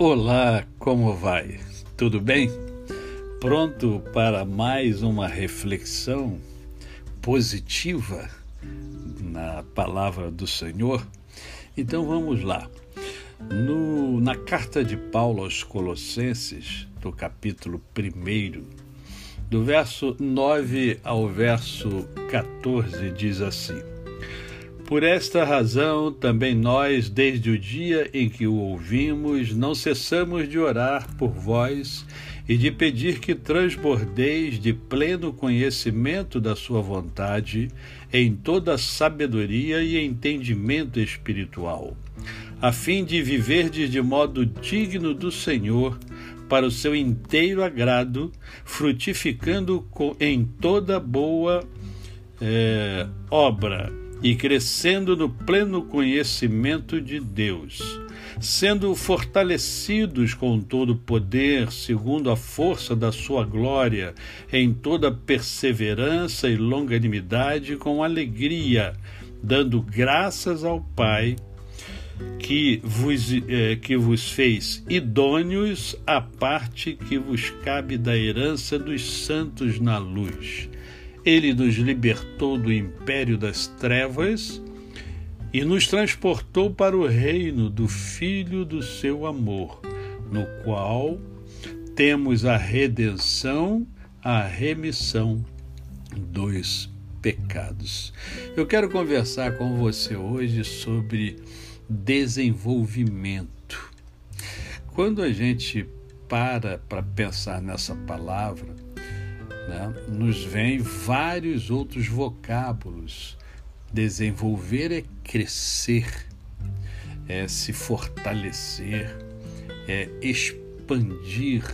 Olá, como vai? Tudo bem? Pronto para mais uma reflexão positiva na palavra do Senhor? Então vamos lá. No, na carta de Paulo aos Colossenses, do capítulo 1, do verso 9 ao verso 14, diz assim. Por esta razão, também nós, desde o dia em que o ouvimos, não cessamos de orar por vós e de pedir que transbordeis de pleno conhecimento da Sua vontade, em toda sabedoria e entendimento espiritual, a fim de viverdes de modo digno do Senhor, para o seu inteiro agrado, frutificando em toda boa é, obra e crescendo no pleno conhecimento de Deus, sendo fortalecidos com todo poder, segundo a força da sua glória, em toda perseverança e longanimidade, com alegria, dando graças ao Pai que vos, eh, que vos fez idôneos à parte que vos cabe da herança dos santos na luz ele nos libertou do império das trevas e nos transportou para o reino do Filho do seu amor, no qual temos a redenção, a remissão dos pecados. Eu quero conversar com você hoje sobre desenvolvimento. Quando a gente para para pensar nessa palavra, né, nos vem vários outros vocábulos. Desenvolver é crescer, é se fortalecer, é expandir,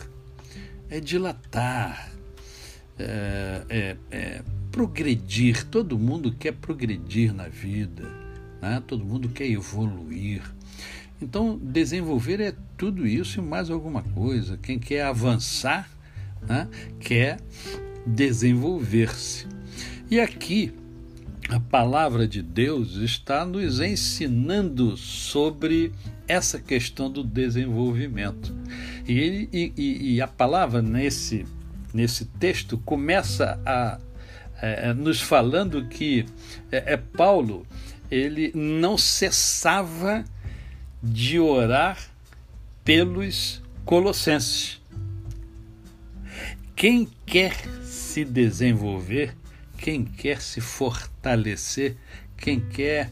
é dilatar, é, é, é progredir. Todo mundo quer progredir na vida, né? todo mundo quer evoluir. Então, desenvolver é tudo isso e mais alguma coisa. Quem quer avançar né? quer desenvolver-se. E aqui a palavra de Deus está nos ensinando sobre essa questão do desenvolvimento. E, e, e a palavra nesse, nesse texto começa a, é, é, nos falando que é, é Paulo ele não cessava de orar pelos colossenses. Quem quer se desenvolver, quem quer se fortalecer, quem quer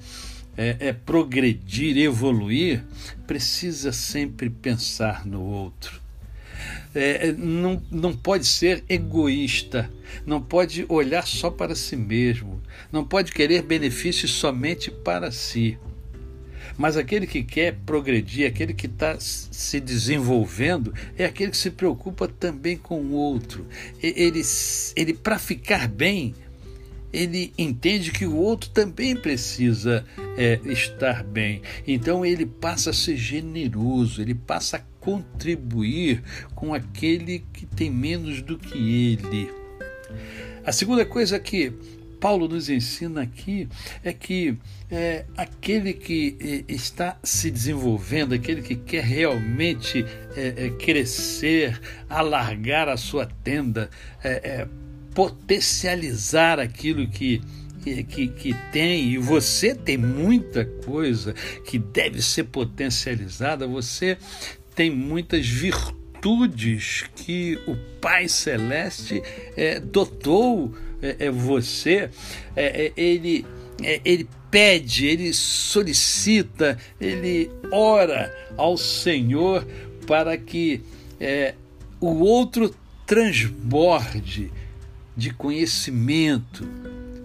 é, é, progredir, evoluir, precisa sempre pensar no outro. É, é, não, não pode ser egoísta, não pode olhar só para si mesmo, não pode querer benefícios somente para si. Mas aquele que quer progredir, aquele que está se desenvolvendo, é aquele que se preocupa também com o outro. Ele, ele para ficar bem, ele entende que o outro também precisa é, estar bem. Então ele passa a ser generoso, ele passa a contribuir com aquele que tem menos do que ele. A segunda coisa que Paulo nos ensina aqui é que é, aquele que é, está se desenvolvendo, aquele que quer realmente é, é crescer, alargar a sua tenda, é, é, potencializar aquilo que, que, que tem, e você tem muita coisa que deve ser potencializada, você tem muitas virtudes que o Pai Celeste dotou é, é você, é, é, ele, é, ele pede, ele solicita, ele ora ao Senhor para que o outro transborde de conhecimento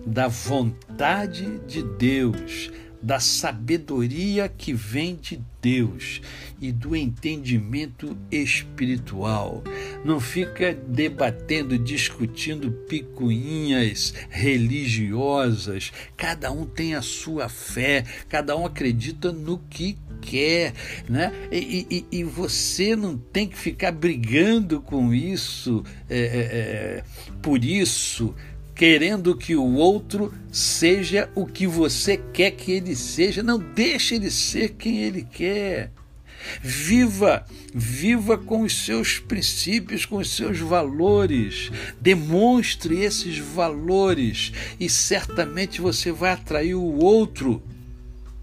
da vontade de Deus, da sabedoria que vem de Deus e do entendimento espiritual. Não fica debatendo, discutindo picuinhas religiosas. Cada um tem a sua fé, cada um acredita no que quer, né? E, e, e, você não tem que ficar brigando com isso, é, é, é por isso, querendo que o outro seja o que você quer que ele seja. Não deixe ele ser quem ele quer. Viva, viva com os seus princípios, com os seus valores. Demonstre esses valores e certamente você vai atrair o outro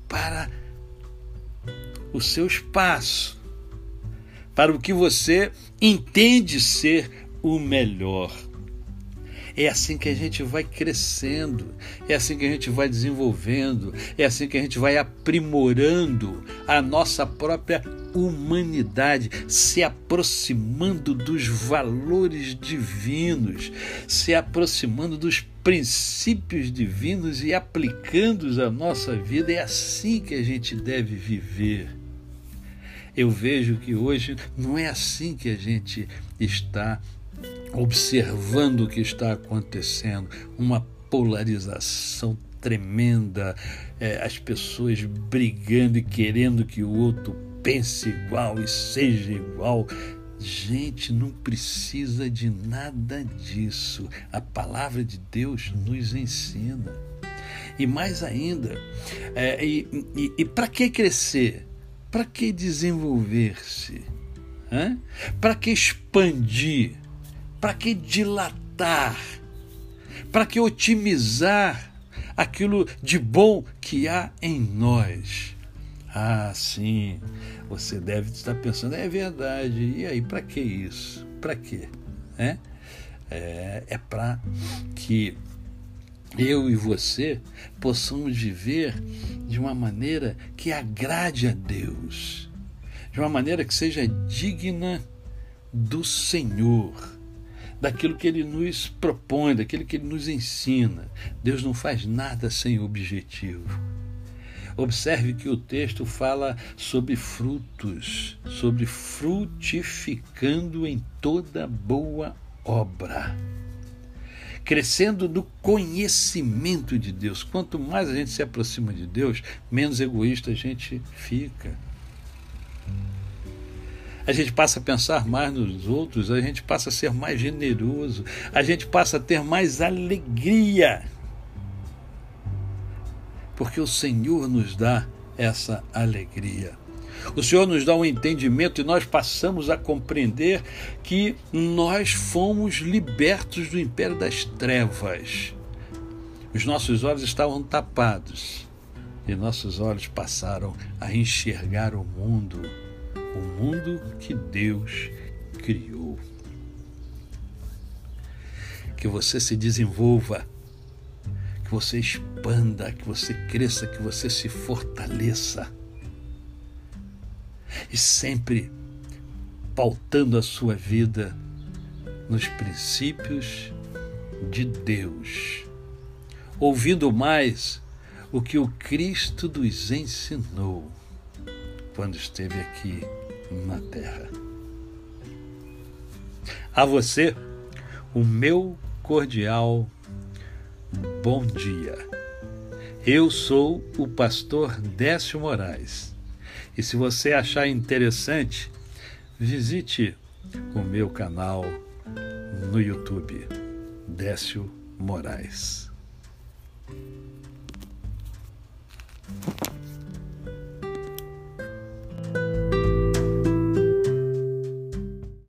para o seu espaço, para o que você entende ser o melhor. É assim que a gente vai crescendo, é assim que a gente vai desenvolvendo, é assim que a gente vai aprimorando a nossa própria humanidade, se aproximando dos valores divinos, se aproximando dos princípios divinos e aplicando-os à nossa vida. É assim que a gente deve viver. Eu vejo que hoje não é assim que a gente está observando o que está acontecendo, uma polarização tremenda, é, as pessoas brigando e querendo que o outro pense igual e seja igual. Gente, não precisa de nada disso. A palavra de Deus nos ensina. E mais ainda, é, e, e, e para que crescer? Para que desenvolver-se? Para que expandir? Para que dilatar? Para que otimizar aquilo de bom que há em nós? Ah, sim, você deve estar pensando, é verdade, e aí, para que isso? Para quê? É, é, é para que eu e você possamos viver de uma maneira que agrade a Deus, de uma maneira que seja digna do Senhor daquilo que ele nos propõe, daquilo que ele nos ensina. Deus não faz nada sem objetivo. Observe que o texto fala sobre frutos, sobre frutificando em toda boa obra. Crescendo no conhecimento de Deus. Quanto mais a gente se aproxima de Deus, menos egoísta a gente fica a gente passa a pensar mais nos outros, a gente passa a ser mais generoso, a gente passa a ter mais alegria. Porque o Senhor nos dá essa alegria. O Senhor nos dá um entendimento e nós passamos a compreender que nós fomos libertos do império das trevas. Os nossos olhos estavam tapados e nossos olhos passaram a enxergar o mundo o mundo que Deus criou. Que você se desenvolva, que você expanda, que você cresça, que você se fortaleça. E sempre pautando a sua vida nos princípios de Deus, ouvindo mais o que o Cristo nos ensinou quando esteve aqui na terra. A você, o meu cordial bom dia. Eu sou o pastor Décio Moraes. E se você achar interessante, visite o meu canal no YouTube, Décio Moraes.